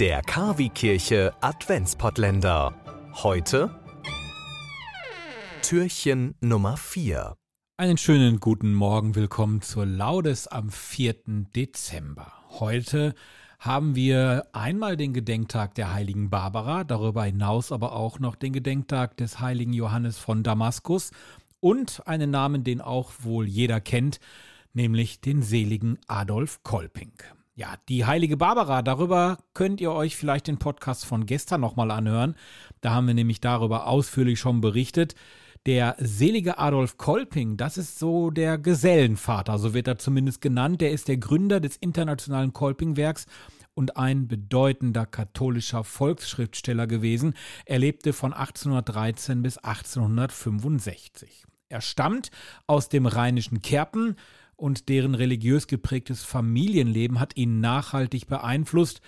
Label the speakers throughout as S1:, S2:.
S1: Der Kavi-Kirche Adventspottländer. Heute Türchen Nummer 4.
S2: Einen schönen guten Morgen, willkommen zur Laudes am 4. Dezember. Heute haben wir einmal den Gedenktag der heiligen Barbara, darüber hinaus aber auch noch den Gedenktag des heiligen Johannes von Damaskus und einen Namen, den auch wohl jeder kennt, nämlich den seligen Adolf Kolping. Ja, die heilige Barbara, darüber könnt ihr euch vielleicht den Podcast von gestern nochmal anhören. Da haben wir nämlich darüber ausführlich schon berichtet. Der selige Adolf Kolping, das ist so der Gesellenvater, so wird er zumindest genannt. Der ist der Gründer des internationalen Kolpingwerks und ein bedeutender katholischer Volksschriftsteller gewesen. Er lebte von 1813 bis 1865. Er stammt aus dem rheinischen Kerpen, und deren religiös geprägtes Familienleben hat ihn nachhaltig beeinflusst.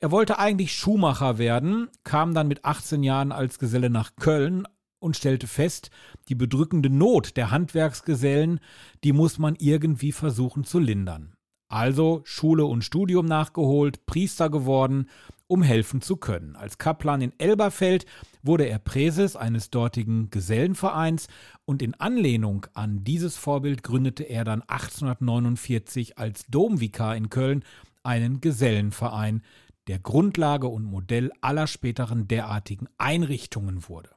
S2: Er wollte eigentlich Schuhmacher werden, kam dann mit 18 Jahren als Geselle nach Köln und stellte fest, die bedrückende Not der Handwerksgesellen, die muss man irgendwie versuchen zu lindern. Also Schule und Studium nachgeholt, Priester geworden, um helfen zu können. Als Kaplan in Elberfeld wurde er Präses eines dortigen Gesellenvereins und in Anlehnung an dieses Vorbild gründete er dann 1849 als Domvikar in Köln einen Gesellenverein, der Grundlage und Modell aller späteren derartigen Einrichtungen wurde.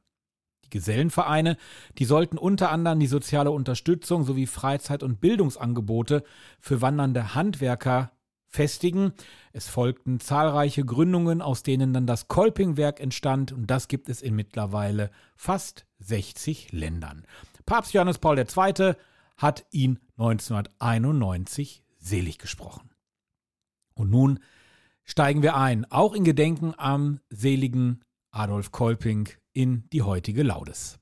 S2: Gesellenvereine, die sollten unter anderem die soziale Unterstützung sowie Freizeit- und Bildungsangebote für wandernde Handwerker festigen. Es folgten zahlreiche Gründungen, aus denen dann das Kolpingwerk entstand und das gibt es in mittlerweile fast 60 Ländern. Papst Johannes Paul II. hat ihn 1991 selig gesprochen. Und nun steigen wir ein, auch in Gedenken am seligen Adolf Kolping in die heutige Laudes.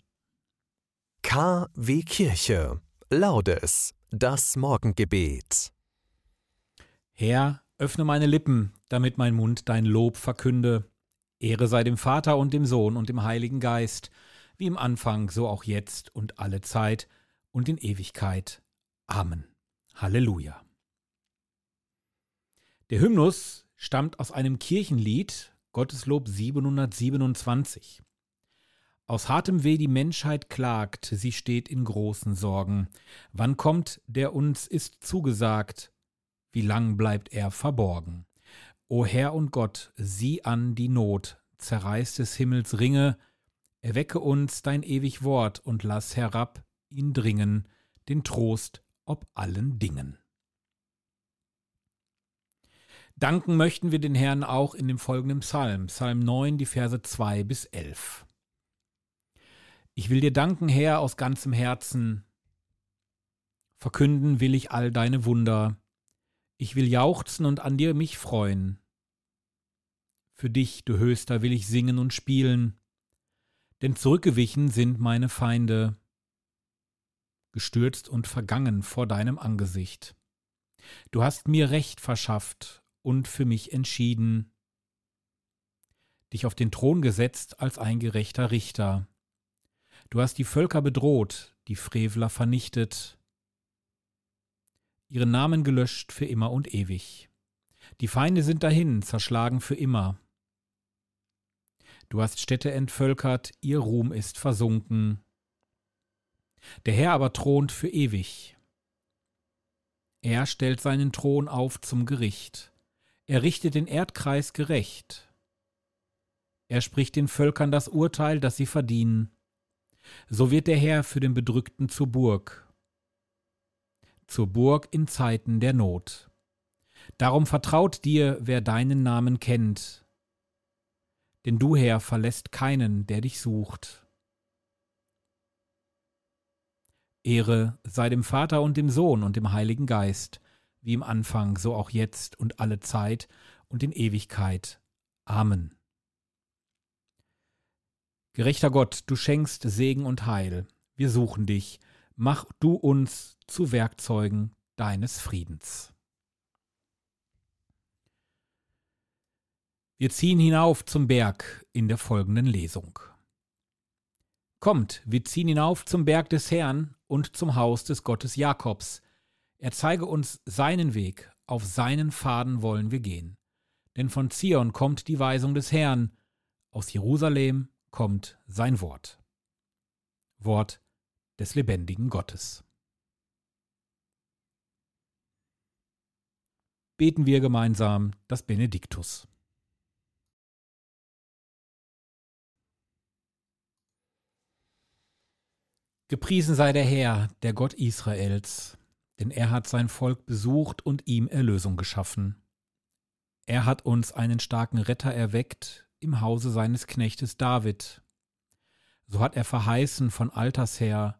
S1: KW Kirche Laudes, das Morgengebet.
S2: Herr, öffne meine Lippen, damit mein Mund dein Lob verkünde. Ehre sei dem Vater und dem Sohn und dem Heiligen Geist, wie im Anfang, so auch jetzt und alle Zeit und in Ewigkeit. Amen. Halleluja. Der Hymnus stammt aus einem Kirchenlied, Gotteslob 727. Aus hartem Weh die Menschheit klagt, sie steht in großen Sorgen. Wann kommt, der uns ist zugesagt? Wie lang bleibt er verborgen? O Herr und Gott, sieh an die Not, zerreiß des Himmels Ringe, erwecke uns dein ewig Wort und lass herab ihn dringen, den Trost ob allen Dingen. Danken möchten wir den Herrn auch in dem folgenden Psalm, Psalm 9, die Verse 2 bis 11. Ich will dir danken, Herr, aus ganzem Herzen. Verkünden will ich all deine Wunder. Ich will jauchzen und an dir mich freuen. Für dich, du Höchster, will ich singen und spielen, denn zurückgewichen sind meine Feinde, gestürzt und vergangen vor deinem Angesicht. Du hast mir Recht verschafft und für mich entschieden, dich auf den Thron gesetzt als ein gerechter Richter. Du hast die Völker bedroht, die Frevler vernichtet, ihren Namen gelöscht für immer und ewig. Die Feinde sind dahin, zerschlagen für immer. Du hast Städte entvölkert, ihr Ruhm ist versunken. Der Herr aber thront für ewig. Er stellt seinen Thron auf zum Gericht. Er richtet den Erdkreis gerecht. Er spricht den Völkern das Urteil, das sie verdienen. So wird der Herr für den Bedrückten zur Burg, zur Burg in Zeiten der Not. Darum vertraut dir, wer deinen Namen kennt, denn du, Herr, verlässt keinen, der dich sucht. Ehre sei dem Vater und dem Sohn und dem Heiligen Geist, wie im Anfang, so auch jetzt und alle Zeit und in Ewigkeit. Amen. Gerechter Gott, du schenkst Segen und Heil. Wir suchen dich. Mach du uns zu Werkzeugen deines Friedens. Wir ziehen hinauf zum Berg in der folgenden Lesung. Kommt, wir ziehen hinauf zum Berg des Herrn und zum Haus des Gottes Jakobs. Er zeige uns seinen Weg, auf seinen Pfaden wollen wir gehen. denn von Zion kommt die Weisung des Herrn, aus Jerusalem kommt sein Wort. Wort des lebendigen Gottes. Beten wir gemeinsam das Benediktus. Gepriesen sei der Herr, der Gott Israels, denn er hat sein Volk besucht und ihm Erlösung geschaffen. Er hat uns einen starken Retter erweckt im Hause seines Knechtes David. So hat er verheißen von alters her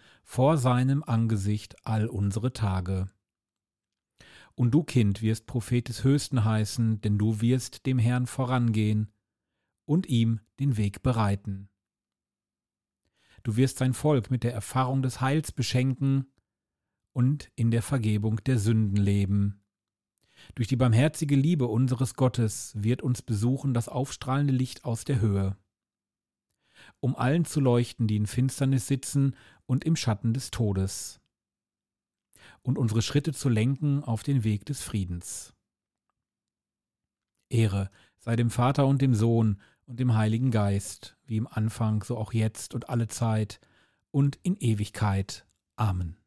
S2: vor seinem Angesicht all unsere Tage. Und du, Kind, wirst Prophet des Höchsten heißen, denn du wirst dem Herrn vorangehen und ihm den Weg bereiten. Du wirst sein Volk mit der Erfahrung des Heils beschenken und in der Vergebung der Sünden leben. Durch die barmherzige Liebe unseres Gottes wird uns besuchen das aufstrahlende Licht aus der Höhe, um allen zu leuchten, die in Finsternis sitzen und im Schatten des Todes, und unsere Schritte zu lenken auf den Weg des Friedens. Ehre sei dem Vater und dem Sohn und dem Heiligen Geist, wie im Anfang, so auch jetzt und alle Zeit und in Ewigkeit. Amen.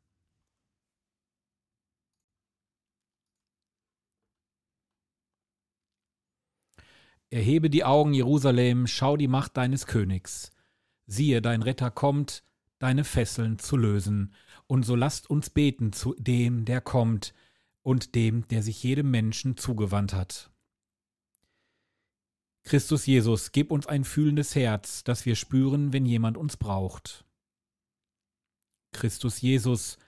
S2: Erhebe die Augen, Jerusalem, schau die Macht deines Königs. Siehe, dein Retter kommt, deine Fesseln zu lösen. Und so lasst uns beten zu dem, der kommt, und dem, der sich jedem Menschen zugewandt hat. Christus Jesus, gib uns ein fühlendes Herz, dass wir spüren, wenn jemand uns braucht. Christus Jesus,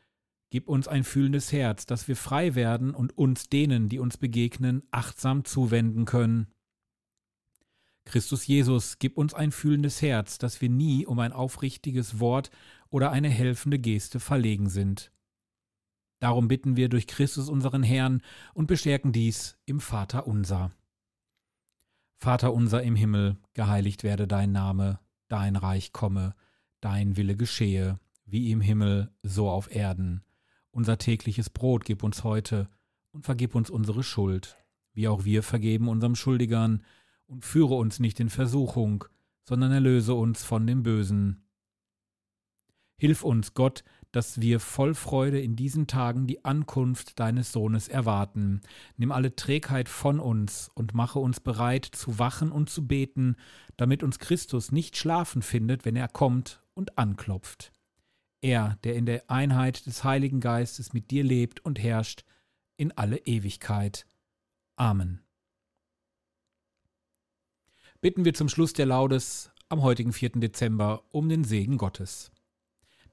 S2: gib uns ein fühlendes Herz, dass wir frei werden und uns denen, die uns begegnen, achtsam zuwenden können. Christus Jesus, gib uns ein fühlendes Herz, dass wir nie um ein aufrichtiges Wort oder eine helfende Geste verlegen sind. Darum bitten wir durch Christus unseren Herrn und bestärken dies im Vater unser. Vater unser im Himmel, geheiligt werde dein Name, dein Reich komme, dein Wille geschehe, wie im Himmel, so auf Erden. Unser tägliches Brot gib uns heute und vergib uns unsere Schuld, wie auch wir vergeben unserem Schuldigern, und führe uns nicht in Versuchung, sondern erlöse uns von dem Bösen. Hilf uns, Gott, dass wir voll Freude in diesen Tagen die Ankunft deines Sohnes erwarten. Nimm alle Trägheit von uns und mache uns bereit zu wachen und zu beten, damit uns Christus nicht schlafen findet, wenn er kommt und anklopft. Er, der in der Einheit des Heiligen Geistes mit dir lebt und herrscht in alle Ewigkeit. Amen. Bitten wir zum Schluss der Laudes am heutigen 4. Dezember um den Segen Gottes.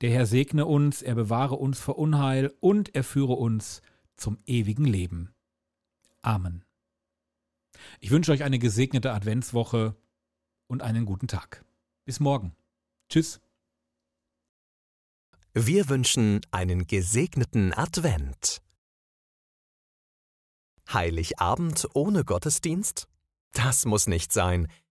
S2: Der Herr segne uns, er bewahre uns vor Unheil und er führe uns zum ewigen Leben. Amen. Ich wünsche euch eine gesegnete Adventswoche und einen guten Tag. Bis morgen. Tschüss.
S1: Wir wünschen einen gesegneten Advent. Heiligabend ohne Gottesdienst? Das muss nicht sein.